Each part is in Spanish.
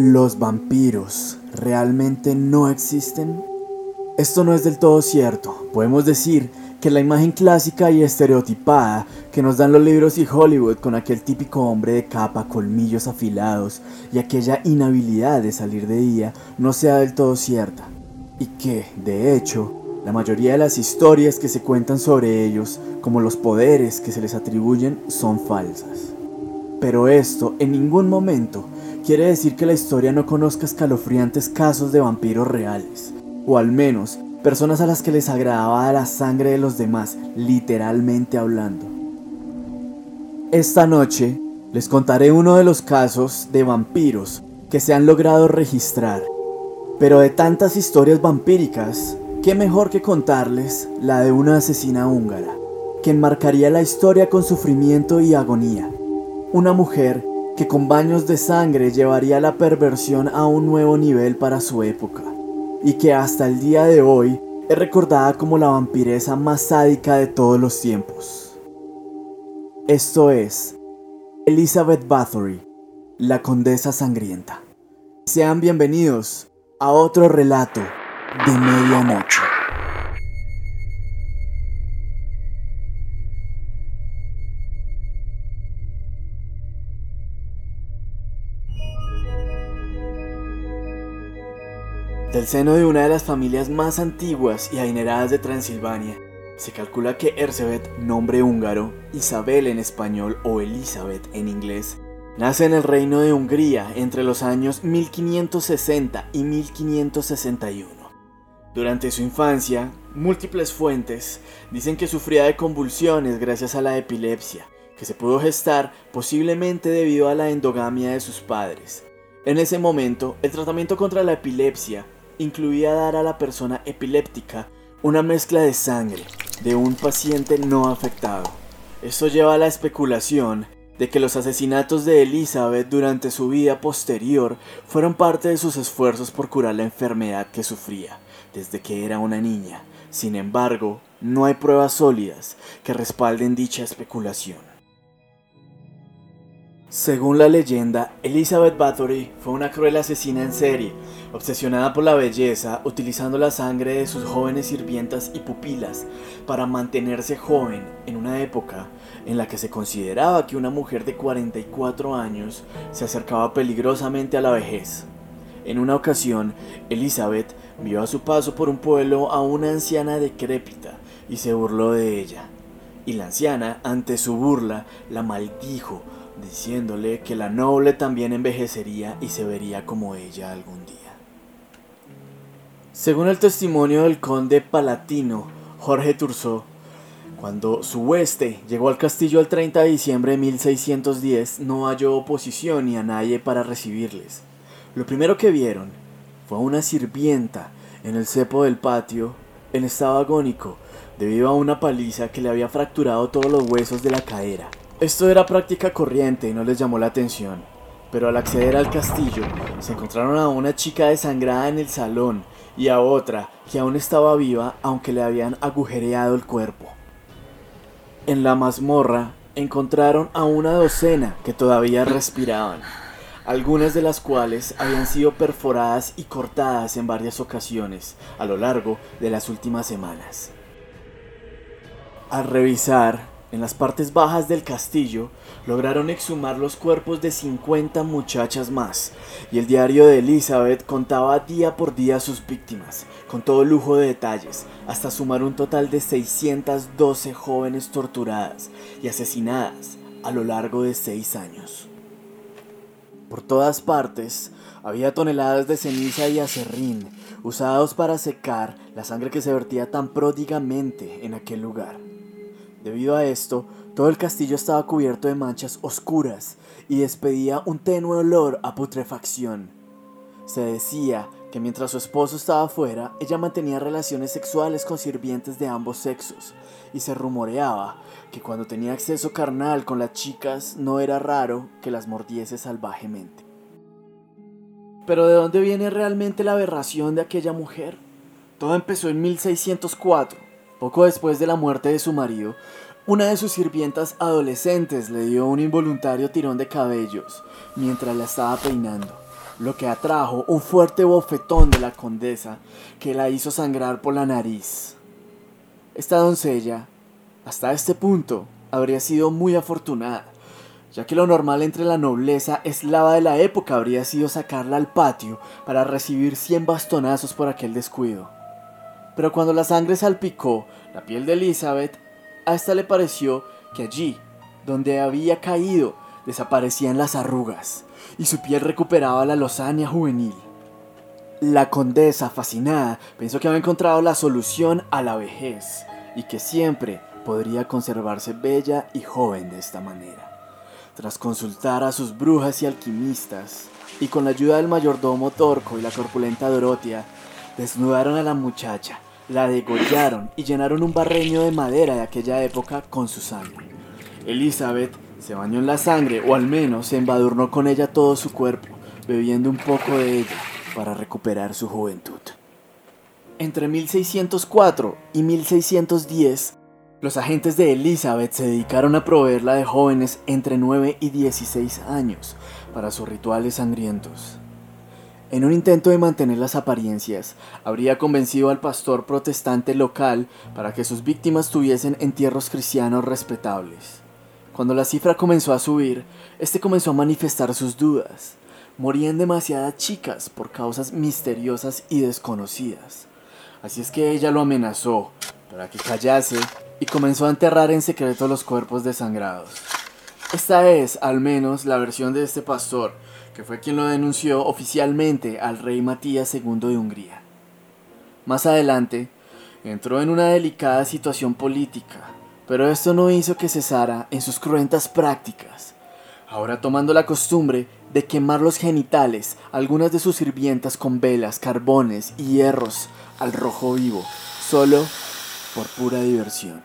¿Los vampiros realmente no existen? Esto no es del todo cierto. Podemos decir que la imagen clásica y estereotipada que nos dan los libros y Hollywood con aquel típico hombre de capa, colmillos afilados y aquella inhabilidad de salir de día no sea del todo cierta. Y que, de hecho, la mayoría de las historias que se cuentan sobre ellos, como los poderes que se les atribuyen, son falsas. Pero esto en ningún momento quiere decir que la historia no conozca escalofriantes casos de vampiros reales, o al menos personas a las que les agradaba la sangre de los demás, literalmente hablando. Esta noche les contaré uno de los casos de vampiros que se han logrado registrar, pero de tantas historias vampíricas, qué mejor que contarles la de una asesina húngara, que enmarcaría la historia con sufrimiento y agonía. Una mujer que con baños de sangre llevaría la perversión a un nuevo nivel para su época, y que hasta el día de hoy es recordada como la vampiresa más sádica de todos los tiempos. Esto es Elizabeth Bathory, la condesa sangrienta. Sean bienvenidos a otro relato de medianoche. Del seno de una de las familias más antiguas y adineradas de Transilvania, se calcula que Erzsébet, nombre húngaro, Isabel en español o Elizabeth en inglés, nace en el reino de Hungría entre los años 1560 y 1561. Durante su infancia, múltiples fuentes dicen que sufría de convulsiones gracias a la epilepsia, que se pudo gestar posiblemente debido a la endogamia de sus padres. En ese momento, el tratamiento contra la epilepsia incluía dar a la persona epiléptica una mezcla de sangre de un paciente no afectado. Esto lleva a la especulación de que los asesinatos de Elizabeth durante su vida posterior fueron parte de sus esfuerzos por curar la enfermedad que sufría desde que era una niña. Sin embargo, no hay pruebas sólidas que respalden dicha especulación. Según la leyenda, Elizabeth Bathory fue una cruel asesina en serie, obsesionada por la belleza, utilizando la sangre de sus jóvenes sirvientas y pupilas para mantenerse joven en una época en la que se consideraba que una mujer de 44 años se acercaba peligrosamente a la vejez. En una ocasión, Elizabeth vio a su paso por un pueblo a una anciana decrépita y se burló de ella. Y la anciana, ante su burla, la maldijo diciéndole que la noble también envejecería y se vería como ella algún día. Según el testimonio del conde palatino Jorge Turso, cuando su hueste llegó al castillo el 30 de diciembre de 1610, no halló oposición ni a nadie para recibirles. Lo primero que vieron fue a una sirvienta en el cepo del patio en estado agónico debido a una paliza que le había fracturado todos los huesos de la cadera. Esto era práctica corriente y no les llamó la atención, pero al acceder al castillo se encontraron a una chica desangrada en el salón y a otra que aún estaba viva aunque le habían agujereado el cuerpo. En la mazmorra encontraron a una docena que todavía respiraban, algunas de las cuales habían sido perforadas y cortadas en varias ocasiones a lo largo de las últimas semanas. Al revisar, en las partes bajas del castillo lograron exhumar los cuerpos de 50 muchachas más, y el diario de Elizabeth contaba día por día sus víctimas, con todo lujo de detalles, hasta sumar un total de 612 jóvenes torturadas y asesinadas a lo largo de seis años. Por todas partes había toneladas de ceniza y acerrín, usados para secar la sangre que se vertía tan pródigamente en aquel lugar. Debido a esto, todo el castillo estaba cubierto de manchas oscuras y despedía un tenue olor a putrefacción. Se decía que mientras su esposo estaba fuera, ella mantenía relaciones sexuales con sirvientes de ambos sexos, y se rumoreaba que cuando tenía acceso carnal con las chicas no era raro que las mordiese salvajemente. Pero ¿de dónde viene realmente la aberración de aquella mujer? Todo empezó en 1604 poco después de la muerte de su marido, una de sus sirvientas adolescentes le dio un involuntario tirón de cabellos mientras la estaba peinando. lo que atrajo un fuerte bofetón de la condesa que la hizo sangrar por la nariz. Esta doncella, hasta este punto, habría sido muy afortunada, ya que lo normal entre la nobleza eslava de la época habría sido sacarla al patio para recibir cien bastonazos por aquel descuido. Pero cuando la sangre salpicó la piel de Elizabeth, a esta le pareció que allí, donde había caído, desaparecían las arrugas y su piel recuperaba la lozania juvenil. La condesa, fascinada, pensó que había encontrado la solución a la vejez y que siempre podría conservarse bella y joven de esta manera. Tras consultar a sus brujas y alquimistas, y con la ayuda del mayordomo Torco y la corpulenta Dorotea, desnudaron a la muchacha la degollaron y llenaron un barreño de madera de aquella época con su sangre. Elizabeth se bañó en la sangre, o al menos se embadurnó con ella todo su cuerpo, bebiendo un poco de ella para recuperar su juventud. Entre 1604 y 1610, los agentes de Elizabeth se dedicaron a proveerla de jóvenes entre 9 y 16 años para sus rituales sangrientos. En un intento de mantener las apariencias, habría convencido al pastor protestante local para que sus víctimas tuviesen entierros cristianos respetables. Cuando la cifra comenzó a subir, este comenzó a manifestar sus dudas. Morían demasiadas chicas por causas misteriosas y desconocidas. Así es que ella lo amenazó para que callase y comenzó a enterrar en secreto los cuerpos desangrados. Esta es, al menos, la versión de este pastor, que fue quien lo denunció oficialmente al rey Matías II de Hungría. Más adelante, entró en una delicada situación política, pero esto no hizo que cesara en sus cruentas prácticas, ahora tomando la costumbre de quemar los genitales algunas de sus sirvientas con velas, carbones y hierros al rojo vivo, solo por pura diversión.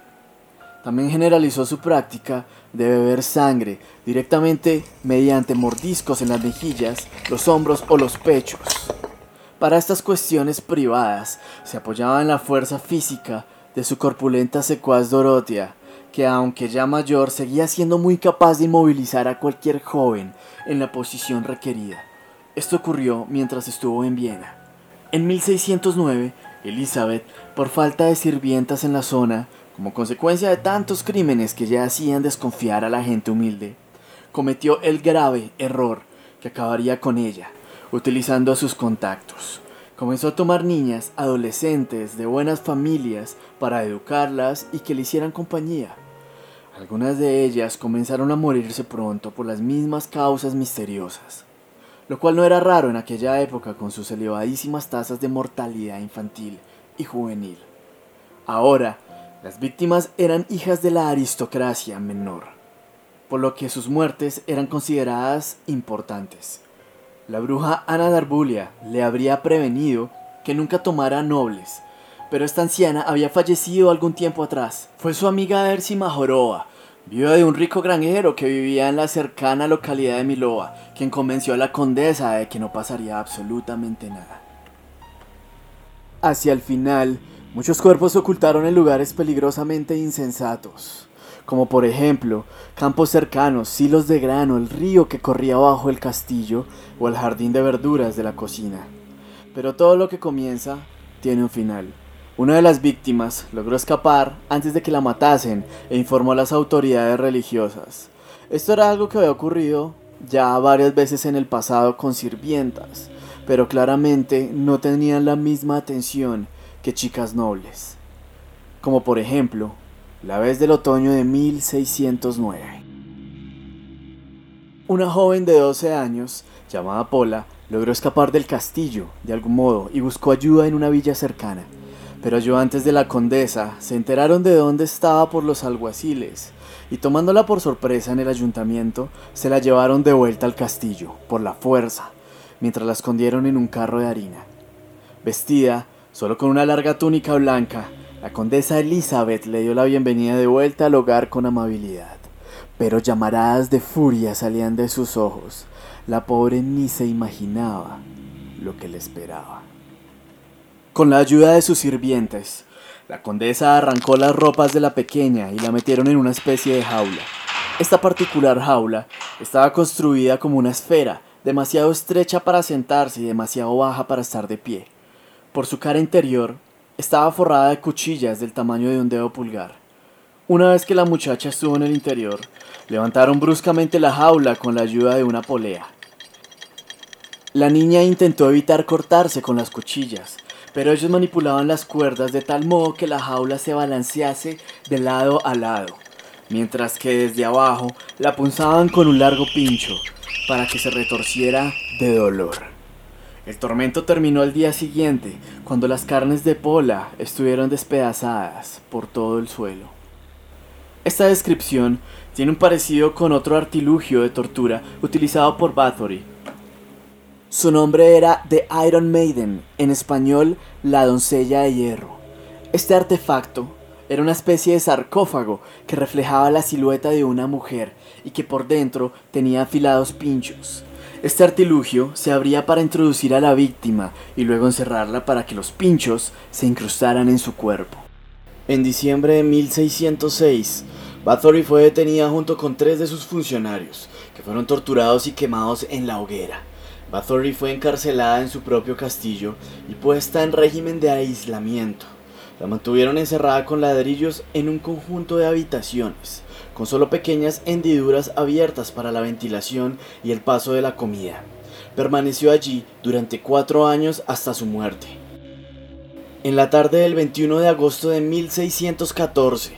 También generalizó su práctica de beber sangre directamente mediante mordiscos en las mejillas, los hombros o los pechos. Para estas cuestiones privadas se apoyaba en la fuerza física de su corpulenta secuaz Dorotea, que aunque ya mayor seguía siendo muy capaz de inmovilizar a cualquier joven en la posición requerida. Esto ocurrió mientras estuvo en Viena. En 1609, Elizabeth, por falta de sirvientas en la zona, como consecuencia de tantos crímenes que ya hacían desconfiar a la gente humilde, cometió el grave error que acabaría con ella, utilizando a sus contactos. Comenzó a tomar niñas, adolescentes de buenas familias para educarlas y que le hicieran compañía. Algunas de ellas comenzaron a morirse pronto por las mismas causas misteriosas, lo cual no era raro en aquella época con sus elevadísimas tasas de mortalidad infantil y juvenil. Ahora, las víctimas eran hijas de la aristocracia menor, por lo que sus muertes eran consideradas importantes. La bruja Ana Darbulia le habría prevenido que nunca tomara nobles, pero esta anciana había fallecido algún tiempo atrás. Fue su amiga Ersi Majorova, viuda de un rico granjero que vivía en la cercana localidad de Milova, quien convenció a la condesa de que no pasaría absolutamente nada. Hacia el final, Muchos cuerpos ocultaron en lugares peligrosamente insensatos, como por ejemplo campos cercanos, silos de grano, el río que corría bajo el castillo o el jardín de verduras de la cocina. Pero todo lo que comienza tiene un final. Una de las víctimas logró escapar antes de que la matasen e informó a las autoridades religiosas. Esto era algo que había ocurrido ya varias veces en el pasado con sirvientas, pero claramente no tenían la misma atención que chicas nobles, como por ejemplo la vez del otoño de 1609. Una joven de 12 años, llamada Pola, logró escapar del castillo de algún modo y buscó ayuda en una villa cercana. Pero ayudantes de la condesa se enteraron de dónde estaba por los alguaciles y tomándola por sorpresa en el ayuntamiento, se la llevaron de vuelta al castillo, por la fuerza, mientras la escondieron en un carro de harina. Vestida Solo con una larga túnica blanca, la condesa Elizabeth le dio la bienvenida de vuelta al hogar con amabilidad. Pero llamaradas de furia salían de sus ojos. La pobre ni se imaginaba lo que le esperaba. Con la ayuda de sus sirvientes, la condesa arrancó las ropas de la pequeña y la metieron en una especie de jaula. Esta particular jaula estaba construida como una esfera demasiado estrecha para sentarse y demasiado baja para estar de pie. Por su cara interior estaba forrada de cuchillas del tamaño de un dedo pulgar. Una vez que la muchacha estuvo en el interior, levantaron bruscamente la jaula con la ayuda de una polea. La niña intentó evitar cortarse con las cuchillas, pero ellos manipulaban las cuerdas de tal modo que la jaula se balancease de lado a lado, mientras que desde abajo la punzaban con un largo pincho para que se retorciera de dolor. El tormento terminó al día siguiente, cuando las carnes de Pola estuvieron despedazadas por todo el suelo. Esta descripción tiene un parecido con otro artilugio de tortura utilizado por Bathory su nombre era The Iron Maiden, en español la doncella de hierro. Este artefacto era una especie de sarcófago que reflejaba la silueta de una mujer y que por dentro tenía afilados pinchos. Este artilugio se abría para introducir a la víctima y luego encerrarla para que los pinchos se incrustaran en su cuerpo. En diciembre de 1606, Bathory fue detenida junto con tres de sus funcionarios, que fueron torturados y quemados en la hoguera. Bathory fue encarcelada en su propio castillo y puesta en régimen de aislamiento. La mantuvieron encerrada con ladrillos en un conjunto de habitaciones, con solo pequeñas hendiduras abiertas para la ventilación y el paso de la comida. Permaneció allí durante cuatro años hasta su muerte. En la tarde del 21 de agosto de 1614,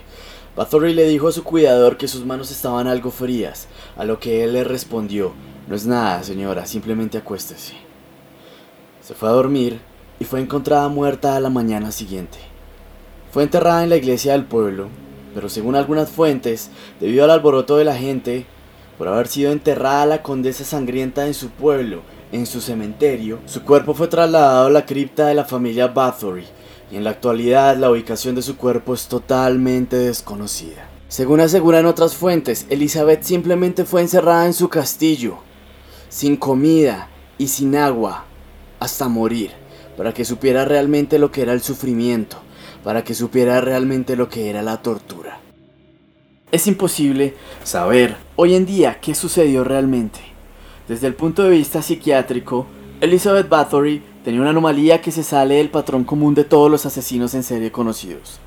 Bathory le dijo a su cuidador que sus manos estaban algo frías, a lo que él le respondió, no es nada, señora, simplemente acuéstese. Se fue a dormir y fue encontrada muerta a la mañana siguiente. Fue enterrada en la iglesia del pueblo, pero según algunas fuentes, debido al alboroto de la gente, por haber sido enterrada la condesa sangrienta en su pueblo, en su cementerio, su cuerpo fue trasladado a la cripta de la familia Bathory, y en la actualidad la ubicación de su cuerpo es totalmente desconocida. Según aseguran otras fuentes, Elizabeth simplemente fue encerrada en su castillo, sin comida y sin agua hasta morir, para que supiera realmente lo que era el sufrimiento, para que supiera realmente lo que era la tortura. Es imposible saber hoy en día qué sucedió realmente. Desde el punto de vista psiquiátrico, Elizabeth Bathory tenía una anomalía que se sale del patrón común de todos los asesinos en serie conocidos.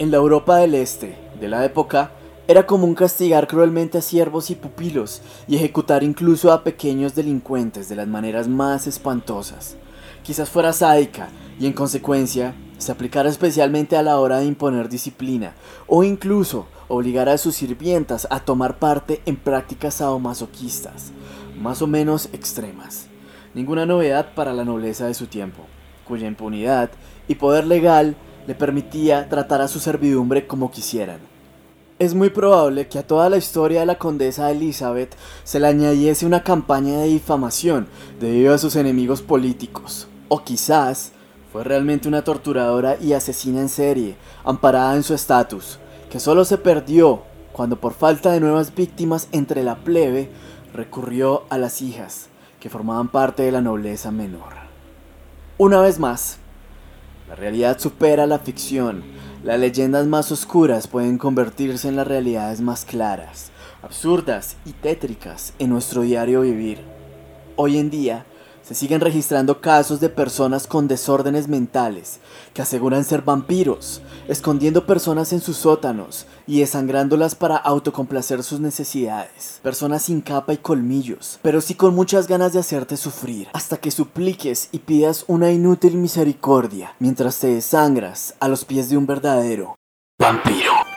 En la Europa del Este de la época, era común castigar cruelmente a siervos y pupilos y ejecutar incluso a pequeños delincuentes de las maneras más espantosas. Quizás fuera sádica y en consecuencia se aplicara especialmente a la hora de imponer disciplina o incluso obligar a sus sirvientas a tomar parte en prácticas sadomasoquistas, más o menos extremas. Ninguna novedad para la nobleza de su tiempo, cuya impunidad y poder legal le permitía tratar a su servidumbre como quisieran. Es muy probable que a toda la historia de la condesa Elizabeth se le añadiese una campaña de difamación debido a sus enemigos políticos. O quizás fue realmente una torturadora y asesina en serie, amparada en su estatus, que solo se perdió cuando por falta de nuevas víctimas entre la plebe recurrió a las hijas, que formaban parte de la nobleza menor. Una vez más, la realidad supera la ficción, las leyendas más oscuras pueden convertirse en las realidades más claras, absurdas y tétricas en nuestro diario vivir. Hoy en día, se siguen registrando casos de personas con desórdenes mentales que aseguran ser vampiros, escondiendo personas en sus sótanos y desangrándolas para autocomplacer sus necesidades. Personas sin capa y colmillos, pero sí con muchas ganas de hacerte sufrir, hasta que supliques y pidas una inútil misericordia mientras te desangras a los pies de un verdadero vampiro.